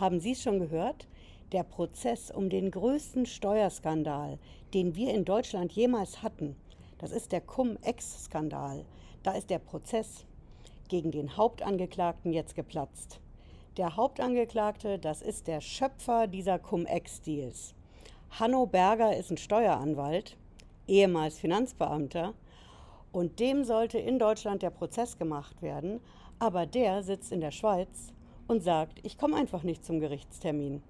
Haben Sie es schon gehört? Der Prozess um den größten Steuerskandal, den wir in Deutschland jemals hatten, das ist der Cum-Ex-Skandal. Da ist der Prozess gegen den Hauptangeklagten jetzt geplatzt. Der Hauptangeklagte, das ist der Schöpfer dieser Cum-Ex-Deals. Hanno Berger ist ein Steueranwalt, ehemals Finanzbeamter, und dem sollte in Deutschland der Prozess gemacht werden, aber der sitzt in der Schweiz und sagt, ich komme einfach nicht zum Gerichtstermin.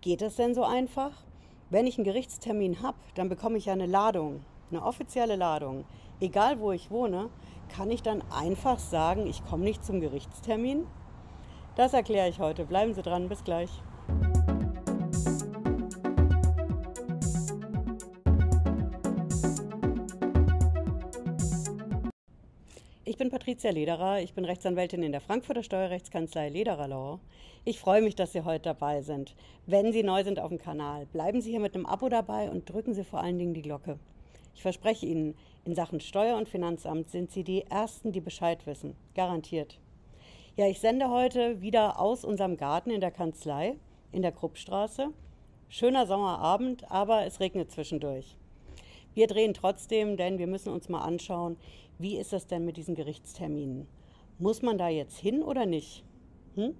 Geht das denn so einfach? Wenn ich einen Gerichtstermin habe, dann bekomme ich ja eine Ladung, eine offizielle Ladung. Egal wo ich wohne, kann ich dann einfach sagen, ich komme nicht zum Gerichtstermin? Das erkläre ich heute. Bleiben Sie dran, bis gleich. Ich bin Patricia Lederer, ich bin Rechtsanwältin in der Frankfurter Steuerrechtskanzlei Lederer Law. Ich freue mich, dass Sie heute dabei sind. Wenn Sie neu sind auf dem Kanal, bleiben Sie hier mit einem Abo dabei und drücken Sie vor allen Dingen die Glocke. Ich verspreche Ihnen, in Sachen Steuer- und Finanzamt sind Sie die Ersten, die Bescheid wissen. Garantiert. Ja, ich sende heute wieder aus unserem Garten in der Kanzlei in der Kruppstraße. Schöner Sommerabend, aber es regnet zwischendurch. Wir drehen trotzdem, denn wir müssen uns mal anschauen, wie ist das denn mit diesen Gerichtsterminen? Muss man da jetzt hin oder nicht? Hm?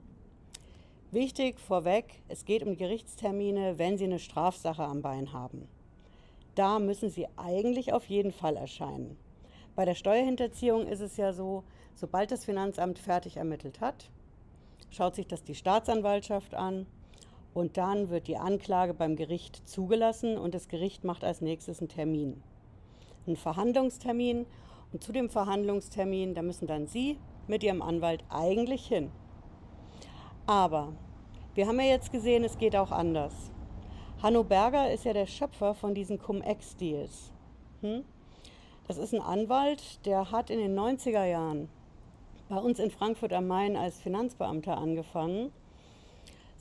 Wichtig vorweg, es geht um Gerichtstermine, wenn Sie eine Strafsache am Bein haben. Da müssen Sie eigentlich auf jeden Fall erscheinen. Bei der Steuerhinterziehung ist es ja so, sobald das Finanzamt fertig ermittelt hat, schaut sich das die Staatsanwaltschaft an und dann wird die Anklage beim Gericht zugelassen und das Gericht macht als nächstes einen Termin. Einen Verhandlungstermin und zu dem Verhandlungstermin, da müssen dann Sie mit Ihrem Anwalt eigentlich hin. Aber wir haben ja jetzt gesehen, es geht auch anders. Hanno Berger ist ja der Schöpfer von diesen Cum-Ex-Deals. Hm? Das ist ein Anwalt, der hat in den 90er Jahren bei uns in Frankfurt am Main als Finanzbeamter angefangen.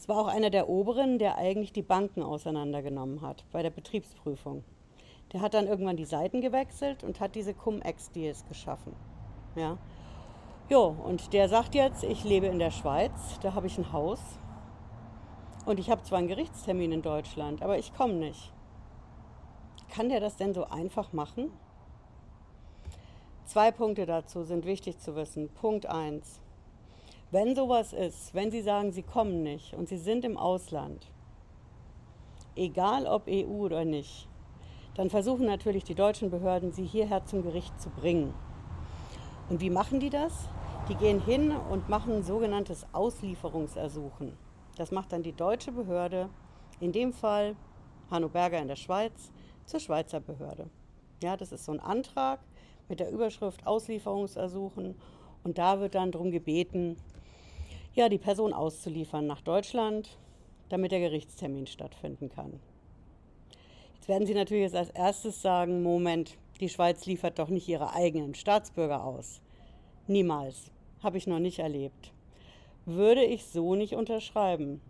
Es war auch einer der Oberen, der eigentlich die Banken auseinandergenommen hat bei der Betriebsprüfung. Der hat dann irgendwann die Seiten gewechselt und hat diese Cum-Ex-Deals geschaffen. Ja. Jo, und der sagt jetzt, ich lebe in der Schweiz, da habe ich ein Haus und ich habe zwar einen Gerichtstermin in Deutschland, aber ich komme nicht. Kann der das denn so einfach machen? Zwei Punkte dazu sind wichtig zu wissen. Punkt 1. Wenn sowas ist, wenn Sie sagen, Sie kommen nicht und Sie sind im Ausland, egal ob EU oder nicht, dann versuchen natürlich die deutschen Behörden, sie hierher zum Gericht zu bringen. Und wie machen die das? Die gehen hin und machen ein sogenanntes Auslieferungsersuchen. Das macht dann die deutsche Behörde, in dem Fall Hanno Berger in der Schweiz, zur Schweizer Behörde. Ja, das ist so ein Antrag mit der Überschrift Auslieferungsersuchen und da wird dann darum gebeten, ja, die Person auszuliefern nach Deutschland, damit der Gerichtstermin stattfinden kann. Jetzt werden Sie natürlich jetzt als erstes sagen, Moment, die Schweiz liefert doch nicht ihre eigenen Staatsbürger aus. Niemals. Habe ich noch nicht erlebt. Würde ich so nicht unterschreiben.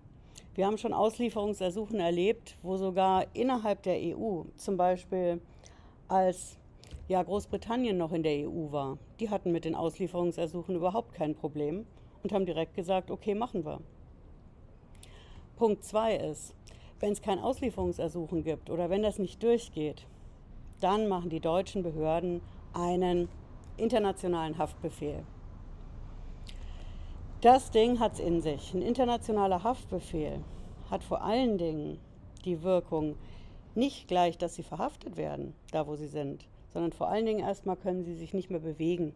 Wir haben schon Auslieferungsersuchen erlebt, wo sogar innerhalb der EU, zum Beispiel als ja, Großbritannien noch in der EU war, die hatten mit den Auslieferungsersuchen überhaupt kein Problem und haben direkt gesagt, okay, machen wir. Punkt 2 ist, wenn es kein Auslieferungsersuchen gibt oder wenn das nicht durchgeht, dann machen die deutschen Behörden einen internationalen Haftbefehl. Das Ding hat es in sich. Ein internationaler Haftbefehl hat vor allen Dingen die Wirkung, nicht gleich, dass sie verhaftet werden, da wo sie sind, sondern vor allen Dingen erstmal können sie sich nicht mehr bewegen.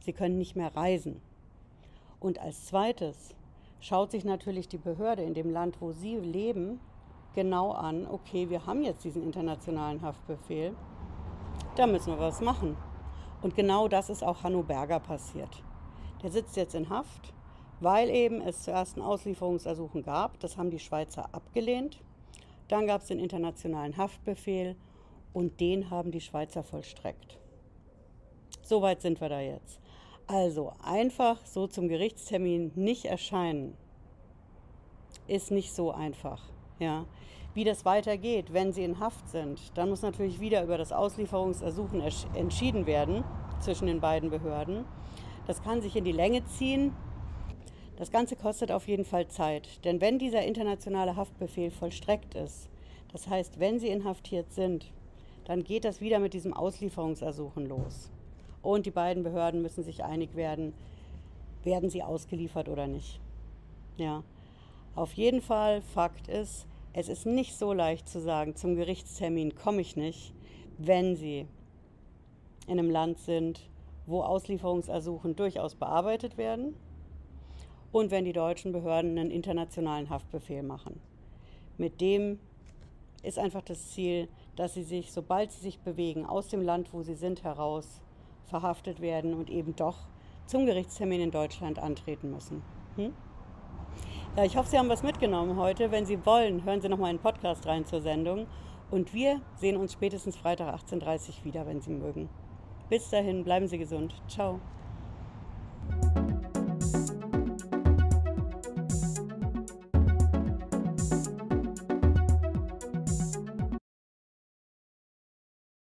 Sie können nicht mehr reisen. Und als zweites schaut sich natürlich die Behörde in dem Land, wo sie leben, genau an, okay, wir haben jetzt diesen internationalen Haftbefehl, da müssen wir was machen. Und genau das ist auch Hanno Berger passiert. Der sitzt jetzt in Haft, weil eben es zuerst ein Auslieferungsersuchen gab. Das haben die Schweizer abgelehnt. Dann gab es den internationalen Haftbefehl und den haben die Schweizer vollstreckt. Soweit sind wir da jetzt. Also einfach so zum Gerichtstermin nicht erscheinen, ist nicht so einfach. Ja. Wie das weitergeht, wenn sie in Haft sind, dann muss natürlich wieder über das Auslieferungsersuchen entschieden werden zwischen den beiden Behörden. Das kann sich in die Länge ziehen. Das Ganze kostet auf jeden Fall Zeit, denn wenn dieser internationale Haftbefehl vollstreckt ist, das heißt, wenn Sie inhaftiert sind, dann geht das wieder mit diesem Auslieferungsersuchen los. Und die beiden Behörden müssen sich einig werden, werden sie ausgeliefert oder nicht. Ja, auf jeden Fall, Fakt ist, es ist nicht so leicht zu sagen, zum Gerichtstermin komme ich nicht, wenn Sie in einem Land sind, wo Auslieferungsersuchen durchaus bearbeitet werden und wenn die deutschen Behörden einen internationalen Haftbefehl machen. Mit dem ist einfach das Ziel, dass sie sich, sobald sie sich bewegen, aus dem Land, wo sie sind, heraus verhaftet werden und eben doch zum Gerichtstermin in Deutschland antreten müssen. Hm? Ja, ich hoffe, Sie haben was mitgenommen heute. Wenn Sie wollen, hören Sie noch mal einen Podcast rein zur Sendung. Und wir sehen uns spätestens Freitag 18.30 Uhr wieder, wenn Sie mögen. Bis dahin, bleiben Sie gesund. Ciao.